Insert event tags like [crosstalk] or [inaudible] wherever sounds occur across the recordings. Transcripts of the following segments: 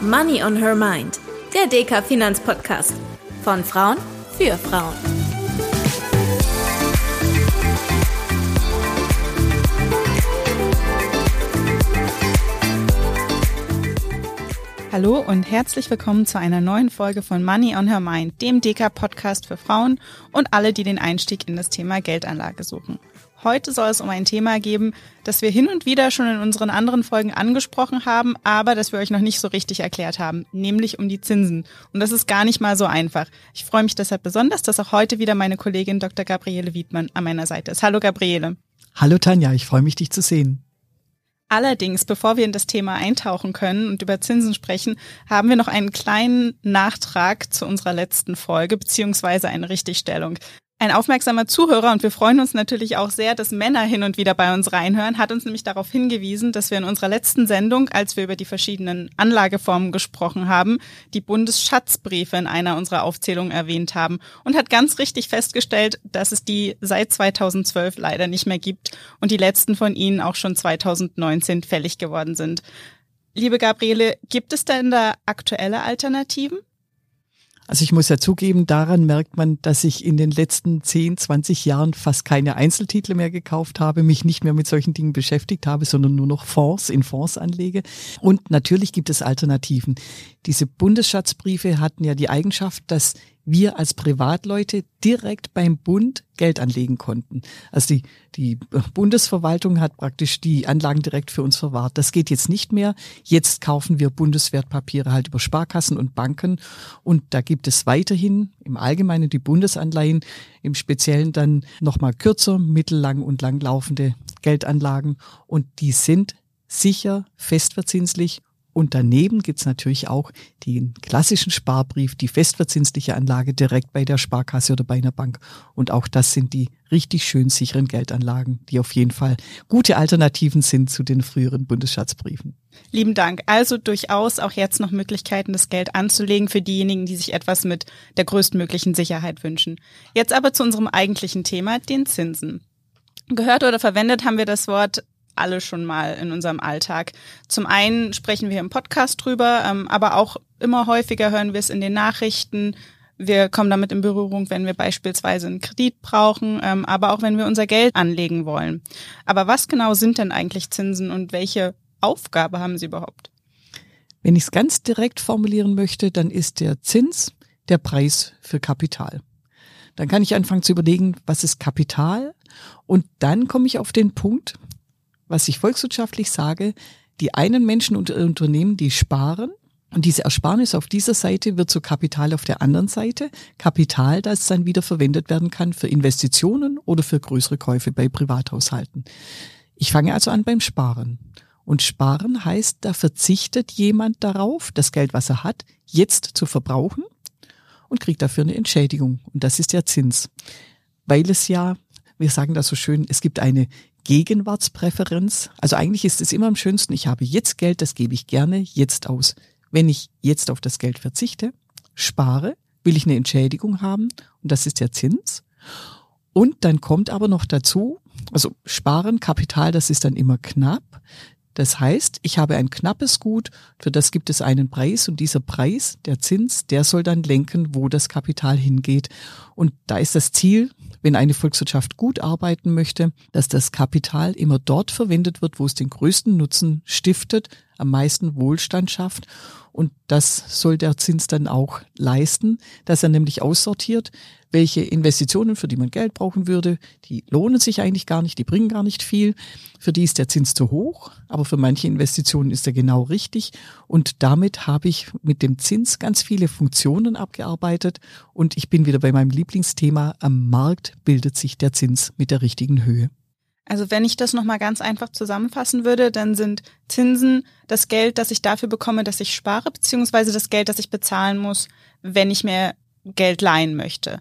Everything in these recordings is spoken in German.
Money on Her Mind, der DK Finanzpodcast. Von Frauen für Frauen. Hallo und herzlich willkommen zu einer neuen Folge von Money on Her Mind, dem DK-Podcast für Frauen und alle, die den Einstieg in das Thema Geldanlage suchen. Heute soll es um ein Thema geben, das wir hin und wieder schon in unseren anderen Folgen angesprochen haben, aber das wir euch noch nicht so richtig erklärt haben, nämlich um die Zinsen. Und das ist gar nicht mal so einfach. Ich freue mich deshalb besonders, dass auch heute wieder meine Kollegin Dr. Gabriele Wiedmann an meiner Seite ist. Hallo Gabriele. Hallo Tanja, ich freue mich, dich zu sehen. Allerdings, bevor wir in das Thema eintauchen können und über Zinsen sprechen, haben wir noch einen kleinen Nachtrag zu unserer letzten Folge beziehungsweise eine Richtigstellung. Ein aufmerksamer Zuhörer, und wir freuen uns natürlich auch sehr, dass Männer hin und wieder bei uns reinhören, hat uns nämlich darauf hingewiesen, dass wir in unserer letzten Sendung, als wir über die verschiedenen Anlageformen gesprochen haben, die Bundesschatzbriefe in einer unserer Aufzählungen erwähnt haben und hat ganz richtig festgestellt, dass es die seit 2012 leider nicht mehr gibt und die letzten von ihnen auch schon 2019 fällig geworden sind. Liebe Gabriele, gibt es denn da aktuelle Alternativen? Also ich muss ja zugeben, daran merkt man, dass ich in den letzten 10, 20 Jahren fast keine Einzeltitel mehr gekauft habe, mich nicht mehr mit solchen Dingen beschäftigt habe, sondern nur noch Fonds in Fonds anlege. Und natürlich gibt es Alternativen. Diese Bundesschatzbriefe hatten ja die Eigenschaft, dass wir als Privatleute direkt beim Bund Geld anlegen konnten. Also die, die Bundesverwaltung hat praktisch die Anlagen direkt für uns verwahrt. Das geht jetzt nicht mehr. Jetzt kaufen wir Bundeswertpapiere halt über Sparkassen und Banken. Und da gibt es weiterhin im Allgemeinen die Bundesanleihen, im Speziellen dann nochmal kürzer, mittellang und langlaufende Geldanlagen. Und die sind sicher, festverzinslich und daneben gibt's natürlich auch den klassischen Sparbrief, die festverzinsliche Anlage direkt bei der Sparkasse oder bei einer Bank. Und auch das sind die richtig schön sicheren Geldanlagen, die auf jeden Fall gute Alternativen sind zu den früheren Bundesschatzbriefen. Lieben Dank. Also durchaus auch jetzt noch Möglichkeiten, das Geld anzulegen für diejenigen, die sich etwas mit der größtmöglichen Sicherheit wünschen. Jetzt aber zu unserem eigentlichen Thema, den Zinsen. Gehört oder verwendet haben wir das Wort alle schon mal in unserem Alltag. Zum einen sprechen wir im Podcast drüber, ähm, aber auch immer häufiger hören wir es in den Nachrichten. Wir kommen damit in Berührung, wenn wir beispielsweise einen Kredit brauchen, ähm, aber auch wenn wir unser Geld anlegen wollen. Aber was genau sind denn eigentlich Zinsen und welche Aufgabe haben sie überhaupt? Wenn ich es ganz direkt formulieren möchte, dann ist der Zins der Preis für Kapital. Dann kann ich anfangen zu überlegen, was ist Kapital? Und dann komme ich auf den Punkt, was ich volkswirtschaftlich sage, die einen Menschen und Unternehmen, die sparen und diese Ersparnis auf dieser Seite wird zu Kapital auf der anderen Seite. Kapital, das dann wieder verwendet werden kann für Investitionen oder für größere Käufe bei Privathaushalten. Ich fange also an beim Sparen. Und Sparen heißt, da verzichtet jemand darauf, das Geld, was er hat, jetzt zu verbrauchen und kriegt dafür eine Entschädigung. Und das ist der Zins. Weil es ja, wir sagen das so schön, es gibt eine Gegenwartspräferenz. Also eigentlich ist es immer am schönsten, ich habe jetzt Geld, das gebe ich gerne jetzt aus. Wenn ich jetzt auf das Geld verzichte, spare, will ich eine Entschädigung haben und das ist der Zins. Und dann kommt aber noch dazu, also sparen, Kapital, das ist dann immer knapp. Das heißt, ich habe ein knappes Gut, für das gibt es einen Preis und dieser Preis, der Zins, der soll dann lenken, wo das Kapital hingeht. Und da ist das Ziel, wenn eine Volkswirtschaft gut arbeiten möchte, dass das Kapital immer dort verwendet wird, wo es den größten Nutzen stiftet, am meisten Wohlstand schafft. Und das soll der Zins dann auch leisten, dass er nämlich aussortiert, welche Investitionen, für die man Geld brauchen würde, die lohnen sich eigentlich gar nicht, die bringen gar nicht viel. Für die ist der Zins zu hoch, aber für manche Investitionen ist er genau richtig. Und damit habe ich mit dem Zins ganz viele Funktionen abgearbeitet. Und ich bin wieder bei meinem Lieblingsthema, am Markt bildet sich der Zins mit der richtigen Höhe. Also wenn ich das nochmal ganz einfach zusammenfassen würde, dann sind Zinsen das Geld, das ich dafür bekomme, dass ich spare, beziehungsweise das Geld, das ich bezahlen muss, wenn ich mir Geld leihen möchte.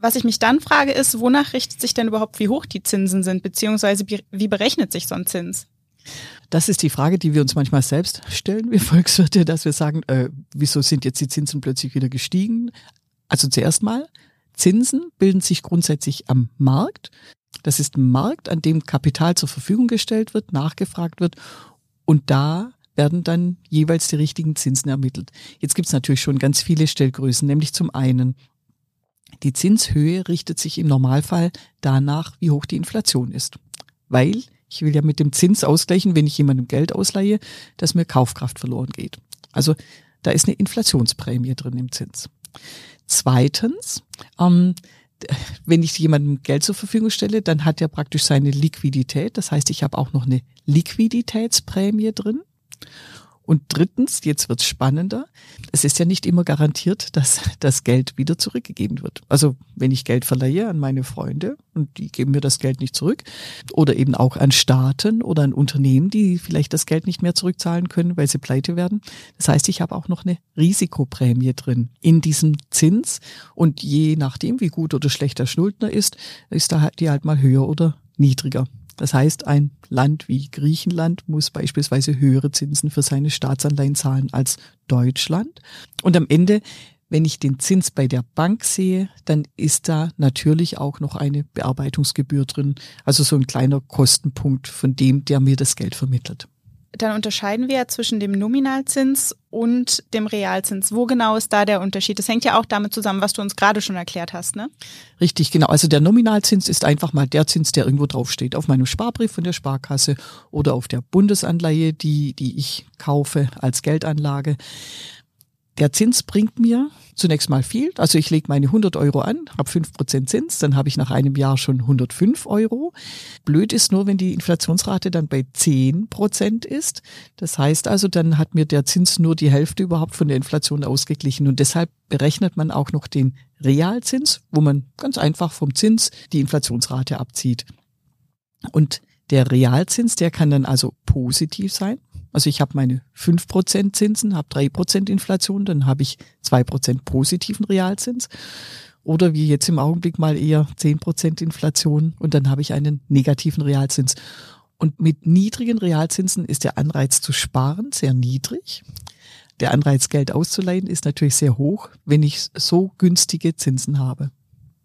Was ich mich dann frage, ist, wonach richtet sich denn überhaupt, wie hoch die Zinsen sind, beziehungsweise wie berechnet sich so ein Zins? Das ist die Frage, die wir uns manchmal selbst stellen, wir [laughs] Volkswirte, dass wir sagen, äh, wieso sind jetzt die Zinsen plötzlich wieder gestiegen? Also zuerst mal, Zinsen bilden sich grundsätzlich am Markt. Das ist ein Markt, an dem Kapital zur Verfügung gestellt wird, nachgefragt wird und da werden dann jeweils die richtigen Zinsen ermittelt. Jetzt gibt es natürlich schon ganz viele Stellgrößen, nämlich zum einen die Zinshöhe richtet sich im Normalfall danach, wie hoch die Inflation ist. Weil ich will ja mit dem Zins ausgleichen, wenn ich jemandem Geld ausleihe, dass mir Kaufkraft verloren geht. Also da ist eine Inflationsprämie drin im Zins. Zweitens, ähm, wenn ich jemandem Geld zur Verfügung stelle, dann hat er praktisch seine Liquidität. Das heißt, ich habe auch noch eine Liquiditätsprämie drin. Und drittens, jetzt wird's spannender, es ist ja nicht immer garantiert, dass das Geld wieder zurückgegeben wird. Also wenn ich Geld verleihe an meine Freunde und die geben mir das Geld nicht zurück oder eben auch an Staaten oder an Unternehmen, die vielleicht das Geld nicht mehr zurückzahlen können, weil sie pleite werden. Das heißt, ich habe auch noch eine Risikoprämie drin in diesem Zins und je nachdem, wie gut oder schlecht der Schuldner ist, ist da die halt mal höher oder niedriger. Das heißt, ein Land wie Griechenland muss beispielsweise höhere Zinsen für seine Staatsanleihen zahlen als Deutschland. Und am Ende, wenn ich den Zins bei der Bank sehe, dann ist da natürlich auch noch eine Bearbeitungsgebühr drin. Also so ein kleiner Kostenpunkt von dem, der mir das Geld vermittelt dann unterscheiden wir ja zwischen dem Nominalzins und dem Realzins. Wo genau ist da der Unterschied? Das hängt ja auch damit zusammen, was du uns gerade schon erklärt hast, ne? Richtig, genau. Also der Nominalzins ist einfach mal der Zins, der irgendwo draufsteht. Auf meinem Sparbrief von der Sparkasse oder auf der Bundesanleihe, die, die ich kaufe als Geldanlage. Der Zins bringt mir zunächst mal viel. Also ich lege meine 100 Euro an, habe 5% Zins, dann habe ich nach einem Jahr schon 105 Euro. Blöd ist nur, wenn die Inflationsrate dann bei 10% ist. Das heißt also, dann hat mir der Zins nur die Hälfte überhaupt von der Inflation ausgeglichen. Und deshalb berechnet man auch noch den Realzins, wo man ganz einfach vom Zins die Inflationsrate abzieht. Und der Realzins, der kann dann also positiv sein. Also ich habe meine 5% Zinsen, habe 3% Inflation, dann habe ich 2% positiven Realzins. Oder wie jetzt im Augenblick mal eher 10% Inflation und dann habe ich einen negativen Realzins. Und mit niedrigen Realzinsen ist der Anreiz zu sparen sehr niedrig. Der Anreiz, Geld auszuleihen, ist natürlich sehr hoch, wenn ich so günstige Zinsen habe.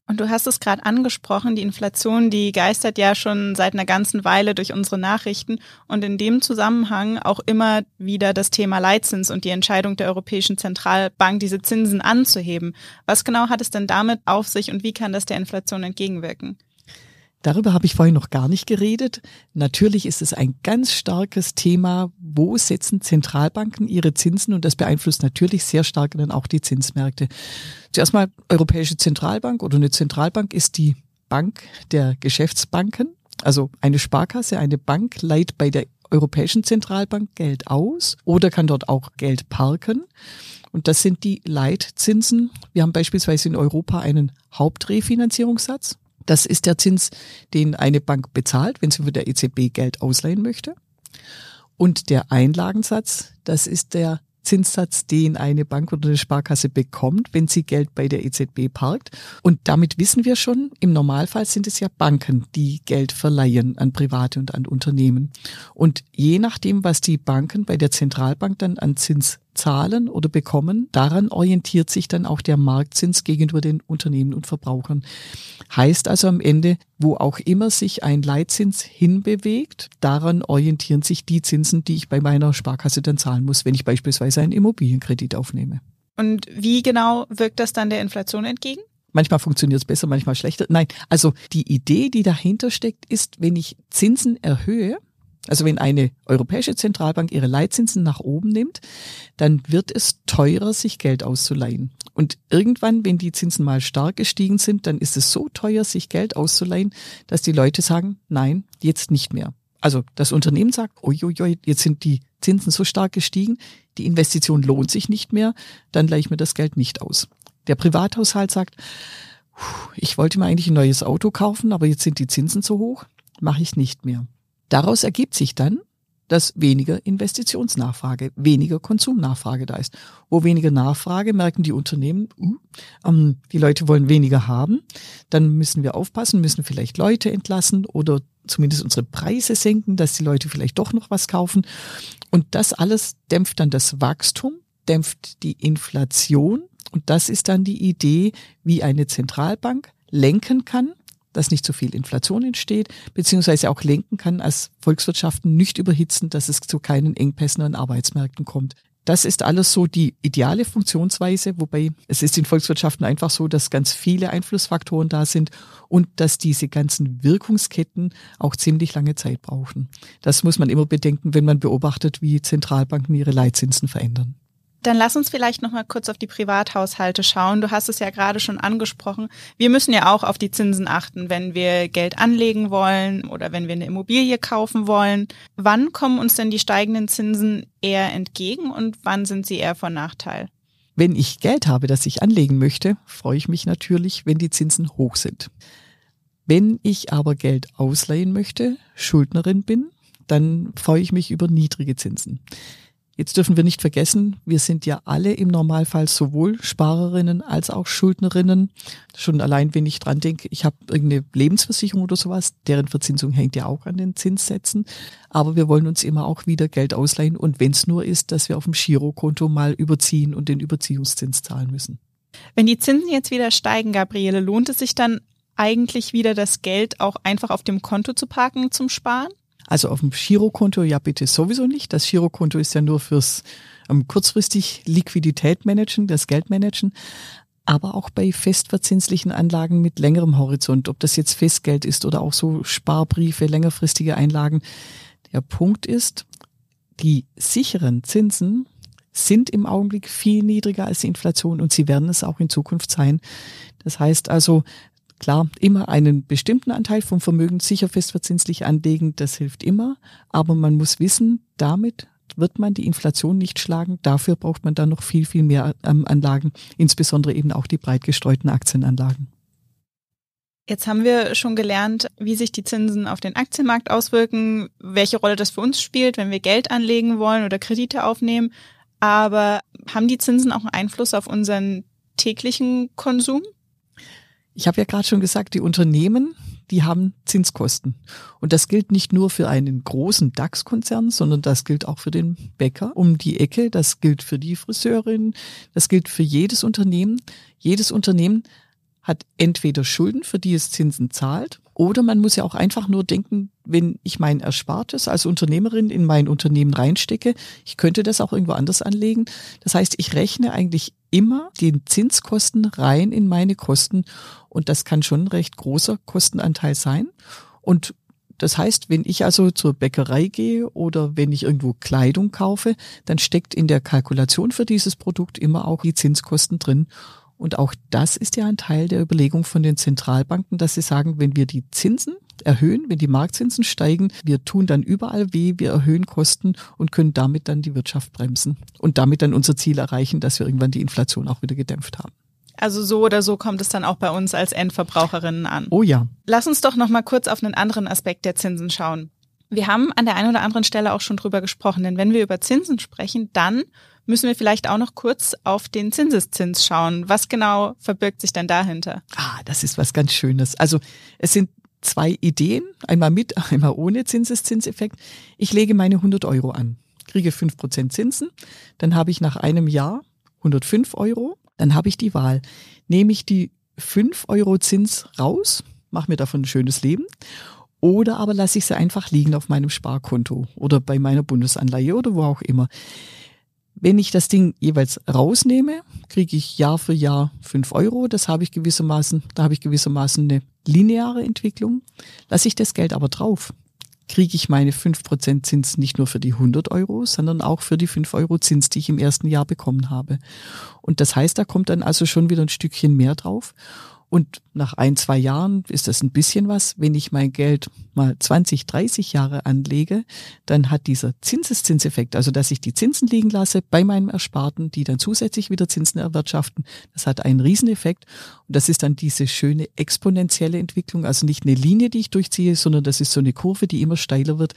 Und du hast es gerade angesprochen, die Inflation, die geistert ja schon seit einer ganzen Weile durch unsere Nachrichten und in dem Zusammenhang auch immer wieder das Thema Leitzins und die Entscheidung der Europäischen Zentralbank, diese Zinsen anzuheben. Was genau hat es denn damit auf sich und wie kann das der Inflation entgegenwirken? Darüber habe ich vorhin noch gar nicht geredet. Natürlich ist es ein ganz starkes Thema, wo setzen Zentralbanken ihre Zinsen und das beeinflusst natürlich sehr stark dann auch die Zinsmärkte. Zuerst mal Europäische Zentralbank oder eine Zentralbank ist die Bank der Geschäftsbanken. Also eine Sparkasse, eine Bank leiht bei der Europäischen Zentralbank Geld aus oder kann dort auch Geld parken. Und das sind die Leitzinsen. Wir haben beispielsweise in Europa einen Hauptrefinanzierungssatz. Das ist der Zins, den eine Bank bezahlt, wenn sie für der EZB Geld ausleihen möchte. Und der Einlagensatz, das ist der Zinssatz, den eine Bank oder eine Sparkasse bekommt, wenn sie Geld bei der EZB parkt. Und damit wissen wir schon, im Normalfall sind es ja Banken, die Geld verleihen an Private und an Unternehmen. Und je nachdem, was die Banken bei der Zentralbank dann an Zins zahlen oder bekommen. Daran orientiert sich dann auch der Marktzins gegenüber den Unternehmen und Verbrauchern. Heißt also am Ende, wo auch immer sich ein Leitzins hinbewegt, daran orientieren sich die Zinsen, die ich bei meiner Sparkasse dann zahlen muss, wenn ich beispielsweise einen Immobilienkredit aufnehme. Und wie genau wirkt das dann der Inflation entgegen? Manchmal funktioniert es besser, manchmal schlechter. Nein, also die Idee, die dahinter steckt, ist, wenn ich Zinsen erhöhe, also wenn eine europäische Zentralbank ihre Leitzinsen nach oben nimmt, dann wird es teurer, sich Geld auszuleihen. Und irgendwann, wenn die Zinsen mal stark gestiegen sind, dann ist es so teuer, sich Geld auszuleihen, dass die Leute sagen, nein, jetzt nicht mehr. Also das Unternehmen sagt, uiuiui, jetzt sind die Zinsen so stark gestiegen, die Investition lohnt sich nicht mehr, dann leihe ich mir das Geld nicht aus. Der Privathaushalt sagt, ich wollte mir eigentlich ein neues Auto kaufen, aber jetzt sind die Zinsen so hoch, mache ich nicht mehr. Daraus ergibt sich dann, dass weniger Investitionsnachfrage, weniger Konsumnachfrage da ist. Wo weniger Nachfrage merken die Unternehmen, uh, ähm, die Leute wollen weniger haben, dann müssen wir aufpassen, müssen vielleicht Leute entlassen oder zumindest unsere Preise senken, dass die Leute vielleicht doch noch was kaufen. Und das alles dämpft dann das Wachstum, dämpft die Inflation. Und das ist dann die Idee, wie eine Zentralbank lenken kann, dass nicht so viel Inflation entsteht, beziehungsweise auch lenken kann, als Volkswirtschaften nicht überhitzen, dass es zu keinen Engpässen an Arbeitsmärkten kommt. Das ist alles so die ideale Funktionsweise, wobei es ist in Volkswirtschaften einfach so, dass ganz viele Einflussfaktoren da sind und dass diese ganzen Wirkungsketten auch ziemlich lange Zeit brauchen. Das muss man immer bedenken, wenn man beobachtet, wie Zentralbanken ihre Leitzinsen verändern. Dann lass uns vielleicht noch mal kurz auf die Privathaushalte schauen. Du hast es ja gerade schon angesprochen. Wir müssen ja auch auf die Zinsen achten, wenn wir Geld anlegen wollen oder wenn wir eine Immobilie kaufen wollen. Wann kommen uns denn die steigenden Zinsen eher entgegen und wann sind sie eher von Nachteil? Wenn ich Geld habe, das ich anlegen möchte, freue ich mich natürlich, wenn die Zinsen hoch sind. Wenn ich aber Geld ausleihen möchte, Schuldnerin bin, dann freue ich mich über niedrige Zinsen. Jetzt dürfen wir nicht vergessen, wir sind ja alle im Normalfall sowohl Sparerinnen als auch Schuldnerinnen. Schon allein, wenn ich dran denke, ich habe irgendeine Lebensversicherung oder sowas, deren Verzinsung hängt ja auch an den Zinssätzen. Aber wir wollen uns immer auch wieder Geld ausleihen und wenn es nur ist, dass wir auf dem Girokonto mal überziehen und den Überziehungszins zahlen müssen. Wenn die Zinsen jetzt wieder steigen, Gabriele, lohnt es sich dann eigentlich wieder das Geld auch einfach auf dem Konto zu parken zum Sparen? Also auf dem Girokonto ja bitte sowieso nicht. Das Girokonto ist ja nur fürs ähm, kurzfristig Liquidität managen, das Geld managen. Aber auch bei festverzinslichen Anlagen mit längerem Horizont, ob das jetzt Festgeld ist oder auch so Sparbriefe, längerfristige Einlagen. Der Punkt ist, die sicheren Zinsen sind im Augenblick viel niedriger als die Inflation und sie werden es auch in Zukunft sein. Das heißt also, Klar, immer einen bestimmten Anteil vom Vermögen sicher festverzinslich anlegen, das hilft immer. Aber man muss wissen, damit wird man die Inflation nicht schlagen. Dafür braucht man dann noch viel, viel mehr ähm, Anlagen, insbesondere eben auch die breit gestreuten Aktienanlagen. Jetzt haben wir schon gelernt, wie sich die Zinsen auf den Aktienmarkt auswirken, welche Rolle das für uns spielt, wenn wir Geld anlegen wollen oder Kredite aufnehmen. Aber haben die Zinsen auch einen Einfluss auf unseren täglichen Konsum? Ich habe ja gerade schon gesagt, die Unternehmen, die haben Zinskosten. Und das gilt nicht nur für einen großen DAX-Konzern, sondern das gilt auch für den Bäcker um die Ecke, das gilt für die Friseurin, das gilt für jedes Unternehmen. Jedes Unternehmen hat entweder Schulden, für die es Zinsen zahlt, oder man muss ja auch einfach nur denken, wenn ich mein Erspartes als Unternehmerin in mein Unternehmen reinstecke, ich könnte das auch irgendwo anders anlegen. Das heißt, ich rechne eigentlich immer den Zinskosten rein in meine Kosten und das kann schon ein recht großer Kostenanteil sein. Und das heißt, wenn ich also zur Bäckerei gehe oder wenn ich irgendwo Kleidung kaufe, dann steckt in der Kalkulation für dieses Produkt immer auch die Zinskosten drin. Und auch das ist ja ein Teil der Überlegung von den Zentralbanken, dass sie sagen, wenn wir die Zinsen erhöhen, wenn die Marktzinsen steigen, wir tun dann überall weh, wir erhöhen Kosten und können damit dann die Wirtschaft bremsen und damit dann unser Ziel erreichen, dass wir irgendwann die Inflation auch wieder gedämpft haben. Also so oder so kommt es dann auch bei uns als Endverbraucherinnen an. Oh ja. Lass uns doch noch mal kurz auf einen anderen Aspekt der Zinsen schauen. Wir haben an der einen oder anderen Stelle auch schon drüber gesprochen, denn wenn wir über Zinsen sprechen, dann müssen wir vielleicht auch noch kurz auf den Zinseszins schauen. Was genau verbirgt sich denn dahinter? Ah, das ist was ganz Schönes. Also es sind zwei Ideen, einmal mit, [laughs] einmal ohne Zinseszinseffekt. Ich lege meine 100 Euro an, kriege 5% Zinsen, dann habe ich nach einem Jahr 105 Euro, dann habe ich die Wahl. Nehme ich die 5 Euro Zins raus, mache mir davon ein schönes Leben oder aber lasse ich sie einfach liegen auf meinem Sparkonto oder bei meiner Bundesanleihe oder wo auch immer. Wenn ich das Ding jeweils rausnehme, kriege ich Jahr für Jahr fünf Euro. Das habe ich gewissermaßen, da habe ich gewissermaßen eine lineare Entwicklung. Lasse ich das Geld aber drauf, kriege ich meine fünf Prozent Zins nicht nur für die 100 Euro, sondern auch für die fünf Euro Zins, die ich im ersten Jahr bekommen habe. Und das heißt, da kommt dann also schon wieder ein Stückchen mehr drauf. Und nach ein, zwei Jahren ist das ein bisschen was. Wenn ich mein Geld mal 20, 30 Jahre anlege, dann hat dieser Zinseszinseffekt, also dass ich die Zinsen liegen lasse bei meinem Ersparten, die dann zusätzlich wieder Zinsen erwirtschaften, das hat einen Rieseneffekt. Und das ist dann diese schöne exponentielle Entwicklung, also nicht eine Linie, die ich durchziehe, sondern das ist so eine Kurve, die immer steiler wird.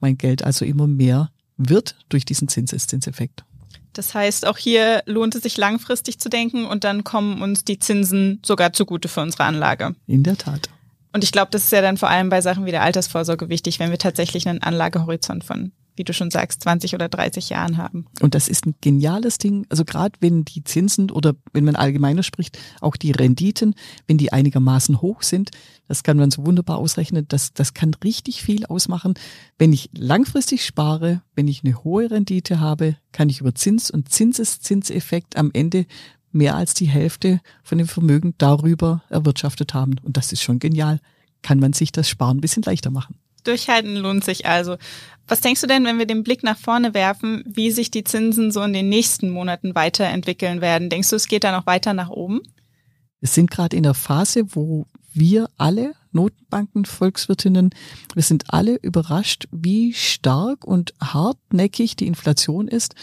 Mein Geld also immer mehr wird durch diesen Zinseszinseffekt. Das heißt, auch hier lohnt es sich langfristig zu denken und dann kommen uns die Zinsen sogar zugute für unsere Anlage. In der Tat. Und ich glaube, das ist ja dann vor allem bei Sachen wie der Altersvorsorge wichtig, wenn wir tatsächlich einen Anlagehorizont von wie du schon sagst, 20 oder 30 Jahren haben. Und das ist ein geniales Ding. Also gerade wenn die Zinsen oder wenn man allgemeiner spricht, auch die Renditen, wenn die einigermaßen hoch sind, das kann man so wunderbar ausrechnen. Das, das kann richtig viel ausmachen. Wenn ich langfristig spare, wenn ich eine hohe Rendite habe, kann ich über Zins und Zinseszinseffekt am Ende mehr als die Hälfte von dem Vermögen darüber erwirtschaftet haben. Und das ist schon genial. Kann man sich das Sparen ein bisschen leichter machen. Durchhalten lohnt sich also. Was denkst du denn, wenn wir den Blick nach vorne werfen, wie sich die Zinsen so in den nächsten Monaten weiterentwickeln werden? Denkst du, es geht da noch weiter nach oben? Wir sind gerade in der Phase, wo wir alle Notenbanken, Volkswirtinnen, wir sind alle überrascht, wie stark und hartnäckig die Inflation ist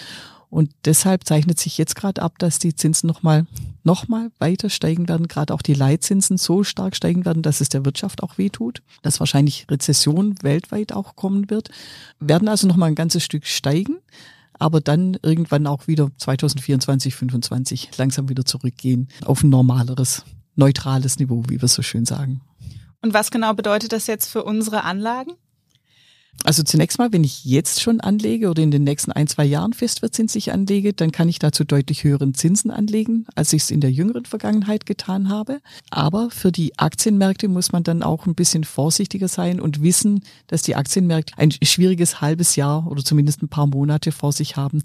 und deshalb zeichnet sich jetzt gerade ab, dass die Zinsen nochmal noch mal weiter steigen werden, gerade auch die Leitzinsen so stark steigen werden, dass es der Wirtschaft auch wehtut, dass wahrscheinlich Rezession weltweit auch kommen wird, werden also nochmal ein ganzes Stück steigen, aber dann irgendwann auch wieder 2024, 2025 langsam wieder zurückgehen auf ein normaleres, neutrales Niveau, wie wir so schön sagen. Und was genau bedeutet das jetzt für unsere Anlagen? Also zunächst mal, wenn ich jetzt schon anlege oder in den nächsten ein, zwei Jahren festverzinslich anlege, dann kann ich dazu deutlich höheren Zinsen anlegen, als ich es in der jüngeren Vergangenheit getan habe. Aber für die Aktienmärkte muss man dann auch ein bisschen vorsichtiger sein und wissen, dass die Aktienmärkte ein schwieriges halbes Jahr oder zumindest ein paar Monate vor sich haben,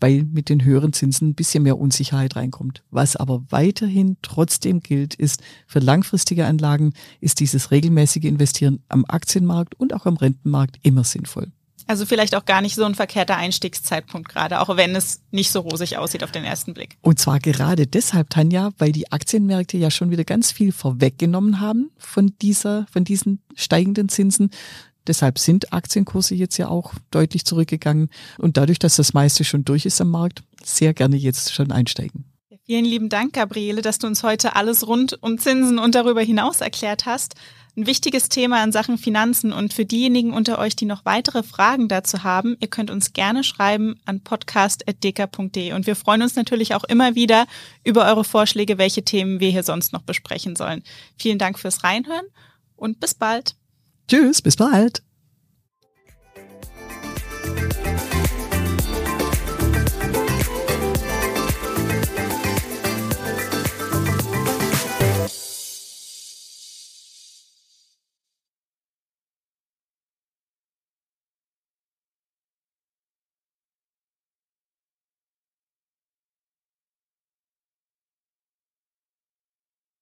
weil mit den höheren Zinsen ein bisschen mehr Unsicherheit reinkommt. Was aber weiterhin trotzdem gilt, ist, für langfristige Anlagen ist dieses regelmäßige Investieren am Aktienmarkt und auch am Rentenmarkt immer sinnvoll. Also vielleicht auch gar nicht so ein verkehrter Einstiegszeitpunkt gerade, auch wenn es nicht so rosig aussieht auf den ersten Blick. Und zwar gerade deshalb, Tanja, weil die Aktienmärkte ja schon wieder ganz viel vorweggenommen haben von dieser, von diesen steigenden Zinsen. Deshalb sind Aktienkurse jetzt ja auch deutlich zurückgegangen. Und dadurch, dass das meiste schon durch ist am Markt, sehr gerne jetzt schon einsteigen. Vielen lieben Dank, Gabriele, dass du uns heute alles rund um Zinsen und darüber hinaus erklärt hast. Ein wichtiges Thema in Sachen Finanzen und für diejenigen unter euch, die noch weitere Fragen dazu haben, ihr könnt uns gerne schreiben an podcast.deka.de und wir freuen uns natürlich auch immer wieder über eure Vorschläge, welche Themen wir hier sonst noch besprechen sollen. Vielen Dank fürs Reinhören und bis bald. Tschüss, bis bald.